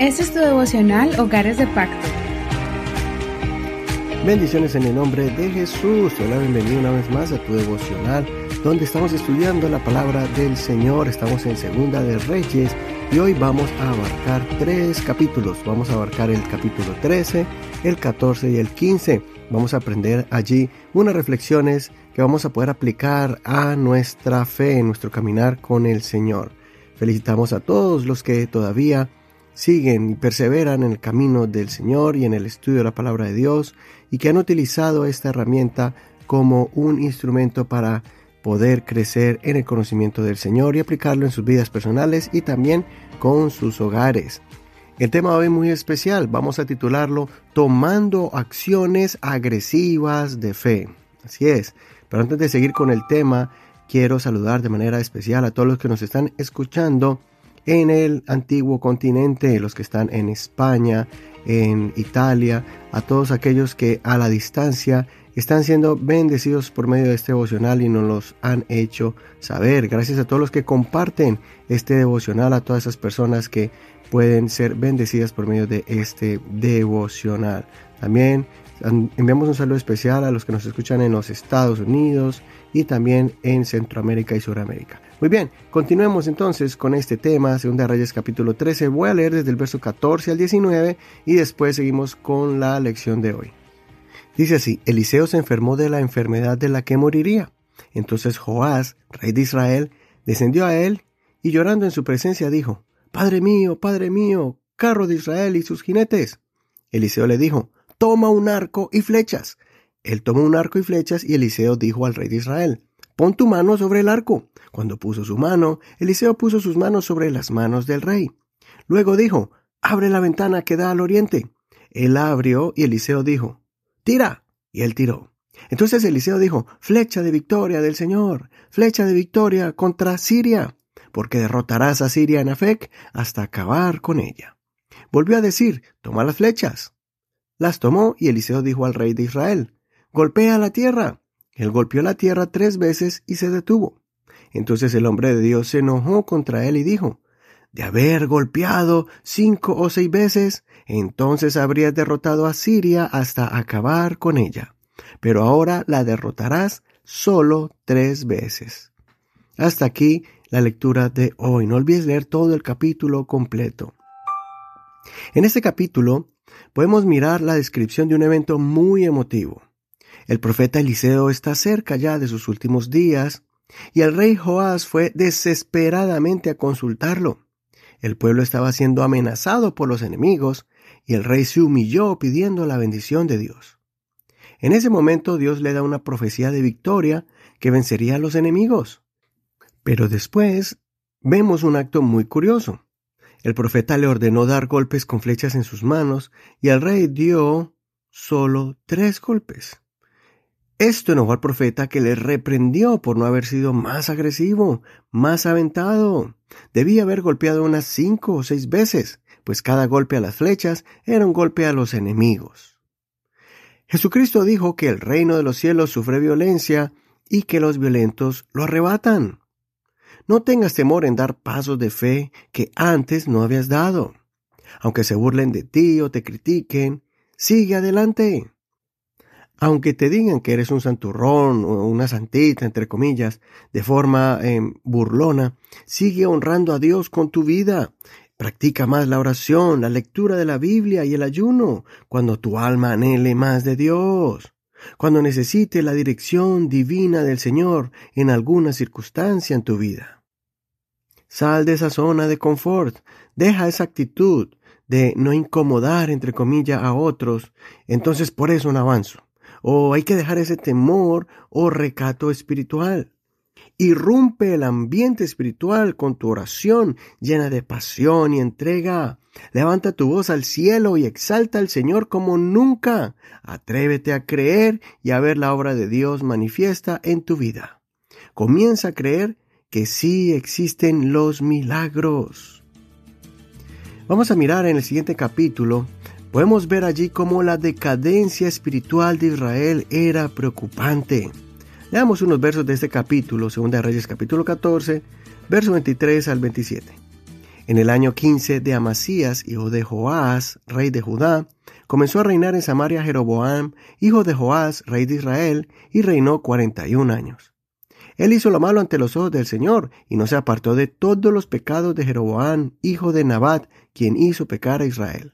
Este es tu devocional Hogares de Pacto. Bendiciones en el nombre de Jesús. Hola, bienvenido una vez más a tu devocional, donde estamos estudiando la palabra del Señor. Estamos en Segunda de Reyes y hoy vamos a abarcar tres capítulos. Vamos a abarcar el capítulo 13, el 14 y el 15. Vamos a aprender allí unas reflexiones que vamos a poder aplicar a nuestra fe, en nuestro caminar con el Señor. Felicitamos a todos los que todavía siguen y perseveran en el camino del Señor y en el estudio de la palabra de Dios y que han utilizado esta herramienta como un instrumento para poder crecer en el conocimiento del Señor y aplicarlo en sus vidas personales y también con sus hogares. El tema hoy es muy especial, vamos a titularlo Tomando acciones agresivas de fe. Así es, pero antes de seguir con el tema, quiero saludar de manera especial a todos los que nos están escuchando en el antiguo continente, los que están en España, en Italia, a todos aquellos que a la distancia están siendo bendecidos por medio de este devocional y nos los han hecho saber. Gracias a todos los que comparten este devocional, a todas esas personas que pueden ser bendecidas por medio de este devocional. También enviamos un saludo especial a los que nos escuchan en los Estados Unidos y también en Centroamérica y Suramérica. Muy bien, continuemos entonces con este tema, Segunda Reyes capítulo 13. Voy a leer desde el verso 14 al 19 y después seguimos con la lección de hoy. Dice así, Eliseo se enfermó de la enfermedad de la que moriría. Entonces Joás, rey de Israel, descendió a él y llorando en su presencia dijo, Padre mío, Padre mío, carro de Israel y sus jinetes. Eliseo le dijo, Toma un arco y flechas. Él tomó un arco y flechas y Eliseo dijo al rey de Israel, Pon tu mano sobre el arco. Cuando puso su mano, Eliseo puso sus manos sobre las manos del rey. Luego dijo, Abre la ventana que da al oriente. Él abrió y Eliseo dijo, Tira. Y él tiró. Entonces Eliseo dijo, Flecha de victoria del Señor, flecha de victoria contra Siria, porque derrotarás a Siria en Afec hasta acabar con ella. Volvió a decir, Toma las flechas. Las tomó y Eliseo dijo al rey de Israel, Golpea la tierra. Él golpeó la tierra tres veces y se detuvo. Entonces el hombre de Dios se enojó contra él y dijo, de haber golpeado cinco o seis veces, entonces habrías derrotado a Siria hasta acabar con ella. Pero ahora la derrotarás solo tres veces. Hasta aquí la lectura de hoy. No olvides leer todo el capítulo completo. En este capítulo podemos mirar la descripción de un evento muy emotivo. El profeta Eliseo está cerca ya de sus últimos días y el rey Joás fue desesperadamente a consultarlo. El pueblo estaba siendo amenazado por los enemigos y el rey se humilló pidiendo la bendición de Dios. En ese momento Dios le da una profecía de victoria que vencería a los enemigos. Pero después vemos un acto muy curioso. El profeta le ordenó dar golpes con flechas en sus manos y el rey dio solo tres golpes. Esto enojó al profeta que le reprendió por no haber sido más agresivo, más aventado. Debía haber golpeado unas cinco o seis veces, pues cada golpe a las flechas era un golpe a los enemigos. Jesucristo dijo que el reino de los cielos sufre violencia y que los violentos lo arrebatan. No tengas temor en dar pasos de fe que antes no habías dado. Aunque se burlen de ti o te critiquen, sigue adelante. Aunque te digan que eres un santurrón o una santita, entre comillas, de forma em, burlona, sigue honrando a Dios con tu vida. Practica más la oración, la lectura de la Biblia y el ayuno, cuando tu alma anhele más de Dios, cuando necesite la dirección divina del Señor en alguna circunstancia en tu vida. Sal de esa zona de confort, deja esa actitud de no incomodar, entre comillas, a otros, entonces por eso no avanzo o hay que dejar ese temor o recato espiritual. Irrumpe el ambiente espiritual con tu oración llena de pasión y entrega. Levanta tu voz al cielo y exalta al Señor como nunca. Atrévete a creer y a ver la obra de Dios manifiesta en tu vida. Comienza a creer que sí existen los milagros. Vamos a mirar en el siguiente capítulo Podemos ver allí cómo la decadencia espiritual de Israel era preocupante. Leamos unos versos de este capítulo, 2 Reyes capítulo 14, verso 23 al 27. En el año 15 de Amasías, hijo de Joás, rey de Judá, comenzó a reinar en Samaria Jeroboam, hijo de Joás, rey de Israel, y reinó 41 años. Él hizo lo malo ante los ojos del Señor, y no se apartó de todos los pecados de Jeroboam, hijo de Nabat, quien hizo pecar a Israel.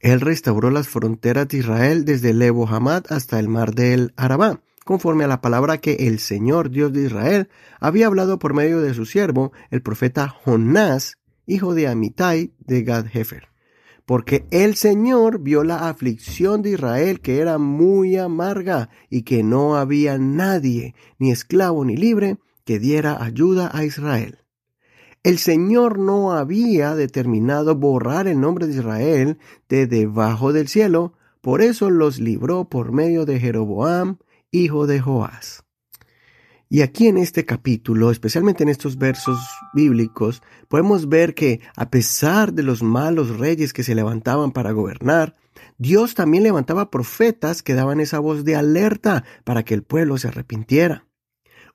Él restauró las fronteras de Israel desde el Lebo Hamad hasta el mar del Arabá, conforme a la palabra que el Señor Dios de Israel había hablado por medio de su siervo, el profeta Jonás, hijo de Amitai de Gad-Hefer. Porque el Señor vio la aflicción de Israel que era muy amarga y que no había nadie, ni esclavo ni libre, que diera ayuda a Israel. El Señor no había determinado borrar el nombre de Israel de debajo del cielo, por eso los libró por medio de Jeroboam, hijo de Joás. Y aquí en este capítulo, especialmente en estos versos bíblicos, podemos ver que a pesar de los malos reyes que se levantaban para gobernar, Dios también levantaba profetas que daban esa voz de alerta para que el pueblo se arrepintiera.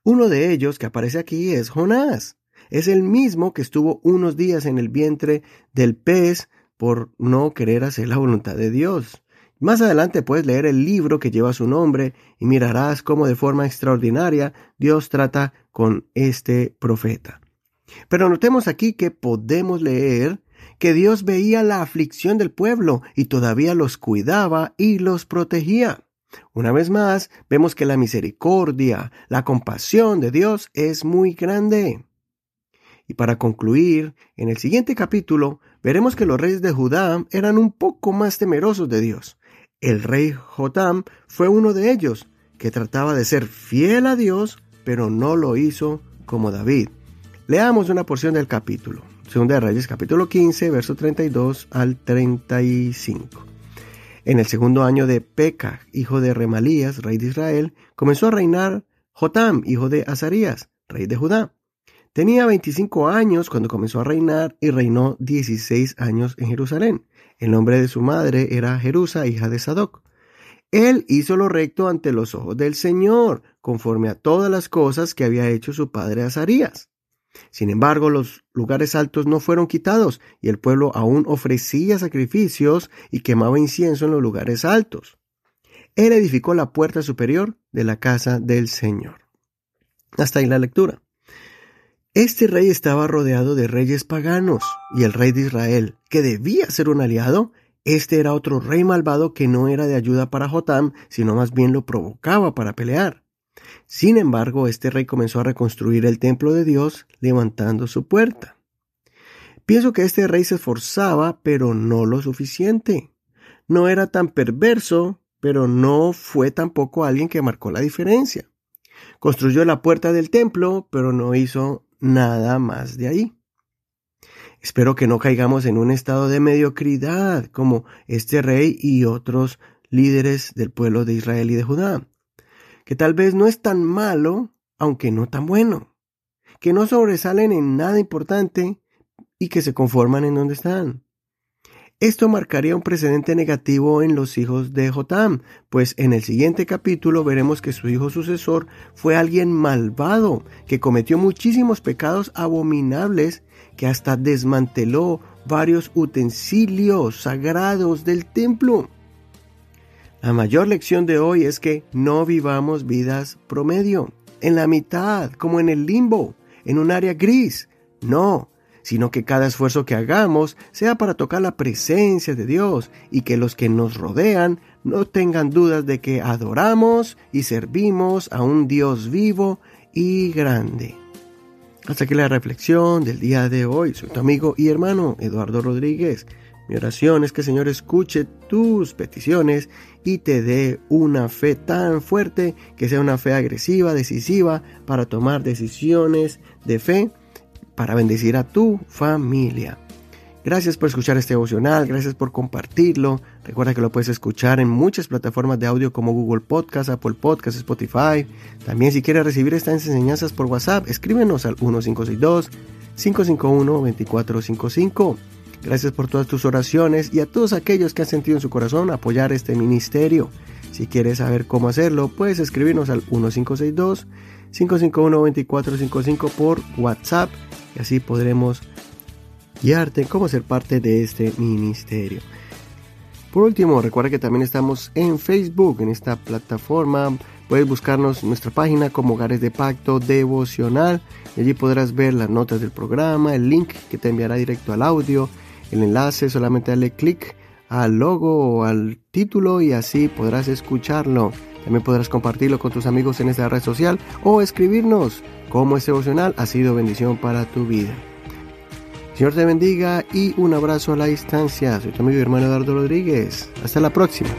Uno de ellos que aparece aquí es Jonás. Es el mismo que estuvo unos días en el vientre del pez por no querer hacer la voluntad de Dios. Más adelante puedes leer el libro que lleva su nombre y mirarás cómo de forma extraordinaria Dios trata con este profeta. Pero notemos aquí que podemos leer que Dios veía la aflicción del pueblo y todavía los cuidaba y los protegía. Una vez más, vemos que la misericordia, la compasión de Dios es muy grande. Y para concluir, en el siguiente capítulo veremos que los reyes de Judá eran un poco más temerosos de Dios. El rey Jotam fue uno de ellos, que trataba de ser fiel a Dios, pero no lo hizo como David. Leamos una porción del capítulo. Segunda de Reyes, capítulo 15, verso 32 al 35. En el segundo año de Peca, hijo de Remalías, rey de Israel, comenzó a reinar Jotam, hijo de Azarías, rey de Judá. Tenía 25 años cuando comenzó a reinar y reinó 16 años en Jerusalén. El nombre de su madre era Jerusa, hija de Sadoc. Él hizo lo recto ante los ojos del Señor, conforme a todas las cosas que había hecho su padre Azarías. Sin embargo, los lugares altos no fueron quitados, y el pueblo aún ofrecía sacrificios y quemaba incienso en los lugares altos. Él edificó la puerta superior de la casa del Señor. Hasta ahí la lectura. Este rey estaba rodeado de reyes paganos, y el rey de Israel, que debía ser un aliado, este era otro rey malvado que no era de ayuda para Jotam, sino más bien lo provocaba para pelear. Sin embargo, este rey comenzó a reconstruir el templo de Dios, levantando su puerta. Pienso que este rey se esforzaba, pero no lo suficiente. No era tan perverso, pero no fue tampoco alguien que marcó la diferencia. Construyó la puerta del templo, pero no hizo nada más de ahí. Espero que no caigamos en un estado de mediocridad como este rey y otros líderes del pueblo de Israel y de Judá, que tal vez no es tan malo, aunque no tan bueno, que no sobresalen en nada importante y que se conforman en donde están. Esto marcaría un precedente negativo en los hijos de Jotam, pues en el siguiente capítulo veremos que su hijo sucesor fue alguien malvado, que cometió muchísimos pecados abominables, que hasta desmanteló varios utensilios sagrados del templo. La mayor lección de hoy es que no vivamos vidas promedio, en la mitad, como en el limbo, en un área gris. No, sino que cada esfuerzo que hagamos sea para tocar la presencia de Dios y que los que nos rodean no tengan dudas de que adoramos y servimos a un Dios vivo y grande. Hasta aquí la reflexión del día de hoy. Soy tu amigo y hermano Eduardo Rodríguez. Mi oración es que el Señor escuche tus peticiones y te dé una fe tan fuerte que sea una fe agresiva, decisiva, para tomar decisiones de fe para bendecir a tu familia. Gracias por escuchar este devocional, gracias por compartirlo. Recuerda que lo puedes escuchar en muchas plataformas de audio como Google Podcast, Apple Podcast, Spotify. También si quieres recibir estas enseñanzas por WhatsApp, escríbenos al 1562-551-2455. Gracias por todas tus oraciones y a todos aquellos que han sentido en su corazón apoyar este ministerio. Si quieres saber cómo hacerlo, puedes escribirnos al 1562-551-2455 por WhatsApp y así podremos guiarte en cómo ser parte de este ministerio. Por último, recuerda que también estamos en Facebook, en esta plataforma. Puedes buscarnos nuestra página como Hogares de Pacto Devocional. Y allí podrás ver las notas del programa, el link que te enviará directo al audio, el enlace, solamente dale clic al logo o al título y así podrás escucharlo. También podrás compartirlo con tus amigos en esta red social o escribirnos cómo este devocional ha sido bendición para tu vida. Señor te bendiga y un abrazo a la distancia. Soy tu amigo y hermano Eduardo Rodríguez. Hasta la próxima.